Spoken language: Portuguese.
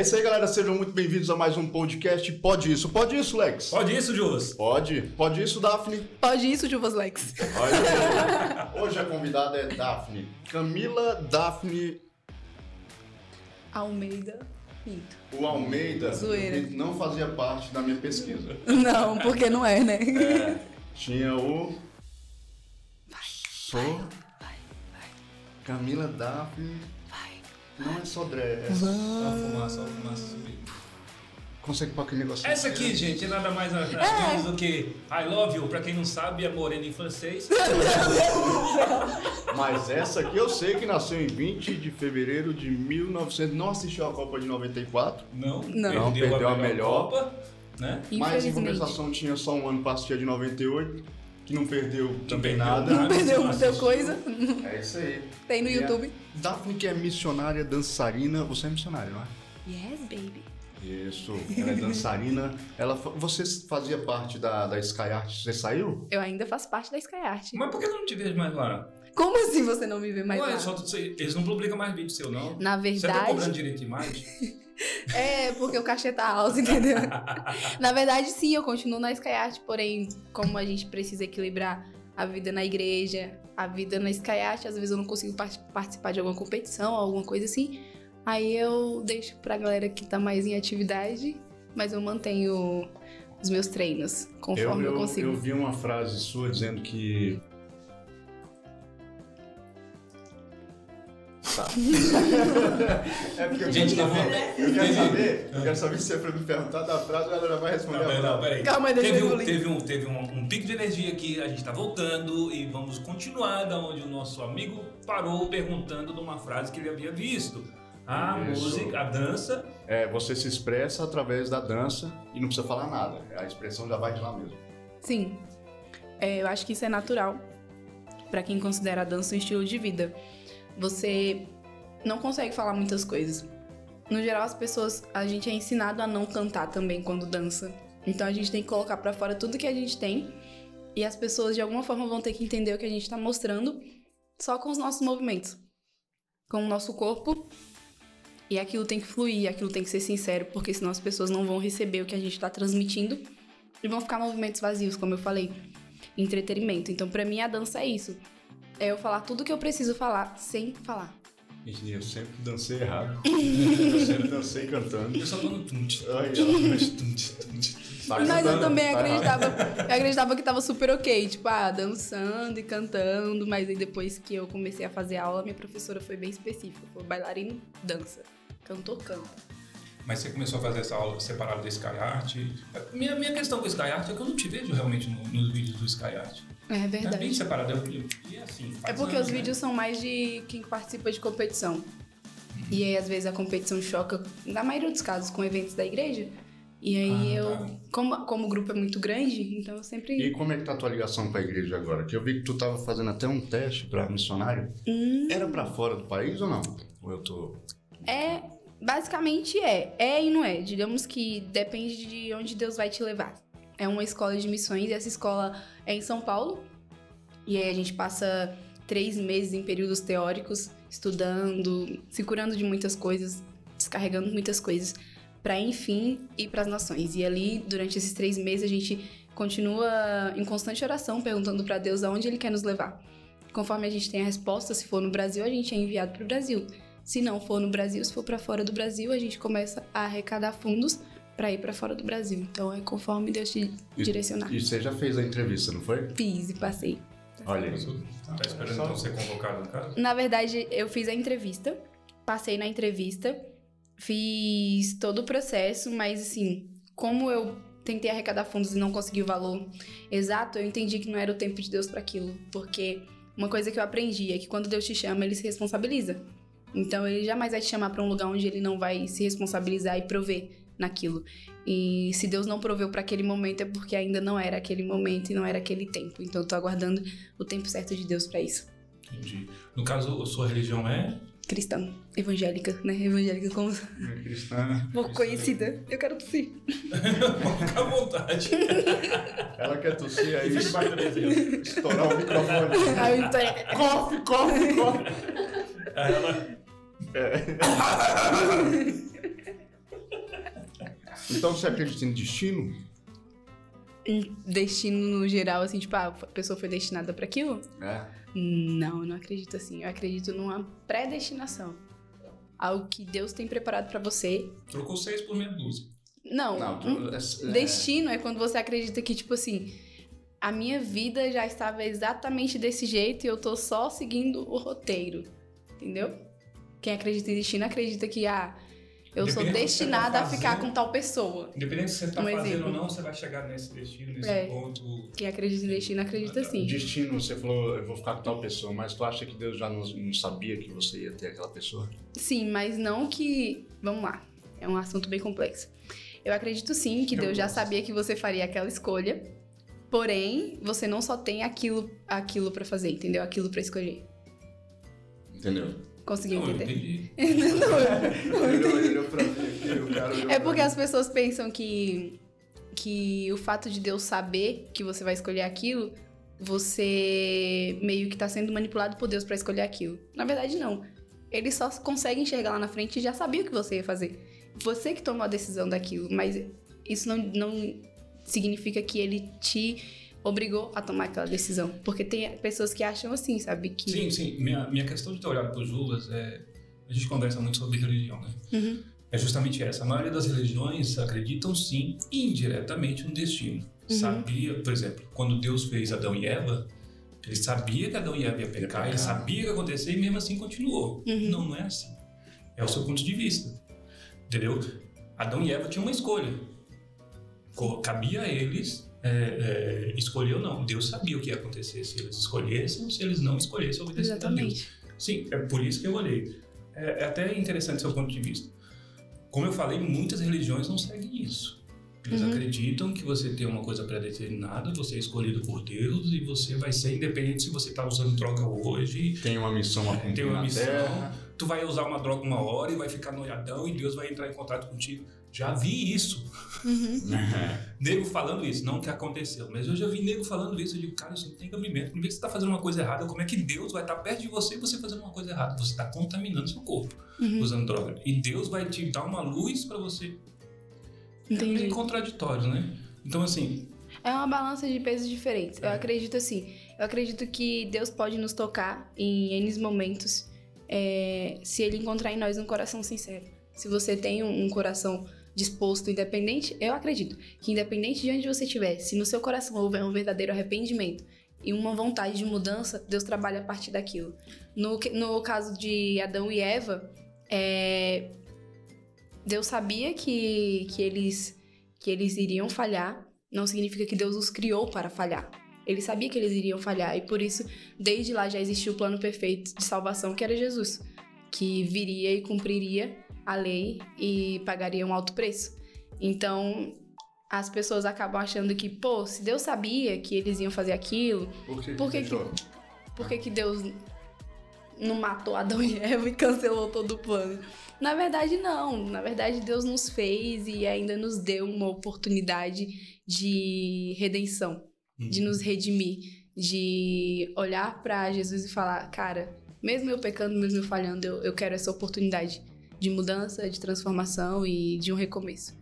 É isso aí, galera. Sejam muito bem-vindos a mais um podcast. Pode isso. Pode isso, Lex? Pode isso, Juvas? Pode. Pode isso, Daphne? Pode isso, Juvas Lex. Olha, hoje a convidada é Daphne. Camila Daphne. Almeida Pinto. O Almeida Zoeira. não fazia parte da minha pesquisa. Não, porque não é, né? É, tinha o. Sou. Vai, vai, Camila Daphne. Não é só dress. Só fumaça, só fumaça subir. Consegue pôr aquele negócio Essa aqui, gente, é nada mais nada É. menos do que I love you. Pra quem não sabe, é morena em francês. Mas essa aqui eu sei que nasceu em 20 de fevereiro de 1900. Não assistiu a Copa de 94. Não, Não. Perdeu a melhor. Copa, né? Mas em compensação tinha só um ano pra assistir a de 98. Que não perdeu também nada. Não perdeu muita coisa. É isso aí. Tem no E YouTube. Daphne, que é missionária, dançarina. Você é missionária, não é? Yes, baby. Isso, ela é dançarina. Ela, você fazia parte da, da Sky Art, você saiu? Eu ainda faço parte da Sky Art. Mas por que eu não te vejo mais lá? Como assim você não me vê mais Ué, lá? só, eles não publicam mais vídeo seu, não? Na Você tá cobrando verdade, direito de imagem? é porque o cachê tá alto, entendeu? Na verdade, sim, eu continuo na Sky Art, porém, como a gente precisa equilibrar a vida na igreja, a vida na Sky Art, às vezes eu não consigo par- participar de alguma competição, alguma coisa assim. Aí eu deixo pra galera que tá mais em atividade, mas eu mantenho os meus treinos conforme eu, consigo. eu vi uma frase sua dizendo que. É porque eu Gente, quero tá saber, bom. eu quero saber, eu quero saber se é pra me perguntar da frase ou ela já vai responder Não, peraí, não, peraí. Calma, deixa teve eu um, teve, um, teve um, um pico de energia aqui, a gente tá voltando e vamos continuar da onde o nosso amigo parou perguntando de uma frase que ele havia visto. A Isso. música, a dança. É, você se expressa através da dança e não precisa falar nada. A expressão já vai de lá mesmo. Sim, É, eu acho que isso é natural pra quem considera a dança um estilo de vida. Você não consegue falar muitas coisas. No geral, as pessoas, a gente é ensinado a não cantar também quando dança. Então a gente tem que colocar pra fora tudo que a gente tem e as pessoas de alguma forma vão ter que entender o que a gente tá mostrando só com os nossos movimentos, com o nosso corpo. E aquilo tem que fluir, aquilo tem que ser sincero, porque senão as pessoas não vão receber o que a gente tá transmitindo e vão ficar movimentos vazios, como eu falei. Entretenimento. Então, pra mim, a dança é isso. É eu falar tudo que eu preciso falar sem falar. Eu sempre dancei errado. eu sempre dancei cantando. Eu só tô no tunte. Mas eu cantando? também Tá errado. acreditava, eu acreditava que tava super ok, tipo, ah, dançando e cantando, mas aí depois que eu comecei a fazer aula, minha professora foi bem específica. Foi bailarino, dança. Cantor, canta. Mas você começou a fazer essa aula separada da Sky Art. Minha, minha questão com o Sky Art é que eu não te vejo realmente no- nos vídeos do Sky Art. É É bem verdade. separado. Eu, eu, e assim, É porque anos, os né? vídeos são mais de quem participa de competição. E aí, às vezes, a competição choca, na maioria dos casos, com eventos da igreja. E aí, Ah, eu, tá. como, como o grupo é muito grande, então eu sempre. E como é que tá a tua ligação com a igreja agora? Que eu vi que tu tava fazendo até um teste pra missionário. Hum, Era pra fora do país ou não? Ou eu tô... é. Basicamente é. É e não é. Digamos que depende de onde Deus vai te levar. É uma escola de missões e essa escola é em São Paulo. E aí a gente passa três meses em períodos teóricos, estudando, se curando de muitas coisas, descarregando muitas coisas, para enfim ir para as nações. E ali, durante esses três meses, a gente continua em constante oração, perguntando para Deus aonde Ele quer nos levar. Conforme a gente tem a resposta, se for no Brasil, a gente é enviado para o Brasil. Se não for no Brasil, se for para fora do Brasil, a gente começa a arrecadar fundos para ir para fora do Brasil. Então é conforme Deus te E- direcionar. E você já fez a entrevista, não foi? Fiz e passei. Olha aí. Tá esperando então ser convocado no caso? Na verdade, eu fiz a entrevista, passei na entrevista, fiz todo o processo, mas assim, como eu tentei arrecadar fundos e não consegui o valor exato, eu entendi que não era o tempo de Deus para aquilo, porque uma coisa que eu aprendi é que quando Deus te chama, ele se responsabiliza. Então ele jamais vai te chamar para um lugar onde ele não vai se responsabilizar e prover naquilo. E se Deus não proveu para aquele momento é porque ainda não era aquele momento e não era aquele tempo. Então eu tô aguardando o tempo certo de Deus para isso. Entendi. No caso, a sua religião é? cristã, evangélica, né? Evangélica como Cristã. pouco conhecida. Eu quero tossir. Fica à vontade. Ela quer tossir aí, mesa. estourar o microfone. Aí eu tô- Cofe, cofe, cofe. Aí ela. Então você acredita em destino? Destino no geral, assim, tipo, ah, a pessoa foi destinada pra aquilo? É. Não, eu não acredito assim. Eu acredito numa predestinação. Algo que Deus tem preparado pra você. Trocou seis por meia dúzia. Não, Não, um tu- é- destino é quando você acredita que, tipo assim, a minha vida já estava exatamente desse jeito e eu tô só seguindo o roteiro. Entendeu? Quem acredita em destino acredita que, ah, eu sou tá destinada a ficar com tal pessoa. Independente se você tá Um fazendo exemplo. ou não, você vai chegar nesse destino, nesse É. ponto. Quem acredita em destino acredita sim. Destino, você falou, eu vou ficar com tal pessoa, mas tu acha que Deus já não, não sabia que você ia ter aquela pessoa? Sim, mas não que. Vamos lá. É um assunto bem complexo. Eu acredito sim que Eu Deus já gosto. sabia que você faria aquela escolha. Porém, você não só tem aquilo, aquilo para fazer, entendeu? Aquilo pra escolher. Entendeu? Conseguiu Não, eu entender? entendi. Ele olhou pra mim aqui, o cara olhou É porque as pessoas pensam que que o fato de Deus saber que você vai escolher aquilo, você meio que tá sendo manipulado por Deus pra escolher aquilo. Na verdade, não. Ele só consegue enxergar lá na frente e já sabia o que você ia fazer. Você que tomou a decisão daquilo, mas isso não, não significa que ele te obrigou a tomar aquela decisão. Porque tem pessoas que acham assim, sabe? Que... Sim, sim. Minha, minha questão de ter olhado para o Julas é. A gente conversa muito sobre religião, né? Uhum. É justamente essa. A maioria das religiões acreditam sim, indiretamente, no destino. Uhum. Sabia, por exemplo, quando Deus fez Adão e Eva, ele sabia que Adão e Eva ia pecar, ele sabia que ia acontecer e mesmo assim continuou. Uhum. Não, não é assim. É o seu ponto de vista. Entendeu? Adão e Eva tinham uma escolha. Co- Cabia a eles é, é, escolher ou não. Deus sabia o que ia acontecer se eles escolhessem ou se eles não escolhessem obedecer a Deus. Exatamente. Sim, é por isso que eu olhei. É, é até interessante seu ponto de vista. Como eu falei, muitas religiões não seguem isso. Eles Uhum. acreditam que você tem uma coisa pré-determinada, você é escolhido por Deus e você vai ser independente se você está usando droga hoje, Tem uma missão a cumprir tem uma na missão, Terra. Tu vai usar uma droga uma hora e vai ficar noiadão e Deus vai entrar em contato contigo. Já vi isso. Uhum. Nego falando isso, não que aconteceu, mas eu já vi nego falando isso. Eu digo, cara, isso não tem cabimento. Primeiro que você está fazendo uma coisa errada, como é que Deus vai estar perto de você e você fazendo uma coisa errada? Você está contaminando seu corpo Uhum. usando droga. E Deus vai te dar uma luz para você. É Entendi. meio contraditório, né? Então, assim, É uma balança de pesos diferentes. Eu É. acredito assim. Eu acredito que Deus pode nos tocar em N momentos é, se Ele encontrar em nós um coração sincero. Se você tem um, um coração disposto, independente, eu acredito que independente de onde você estiver, se no seu coração houver um verdadeiro arrependimento e uma vontade de mudança, Deus trabalha a partir daquilo. No, no caso de Adão e Eva, é, Deus sabia que, que, eles, que eles iriam falhar, não significa que Deus os criou para falhar. Ele sabia que eles iriam falhar e por isso, desde lá já existia o plano perfeito de salvação que era Jesus, que viria e cumpriria a lei e pagaria um alto preço. Então, as pessoas acabam achando que, pô, se Deus sabia que eles iam fazer aquilo, Por que, Por que deixou? por que, que Deus não matou Adão e Eva e cancelou todo o plano? Na verdade, não. Na verdade, Deus nos fez e ainda nos deu uma oportunidade de redenção, de nos redimir, de olhar pra Jesus e falar: cara, mesmo eu pecando, mesmo eu falhando, eu, eu quero essa oportunidade de mudança, de transformação e de um recomeço.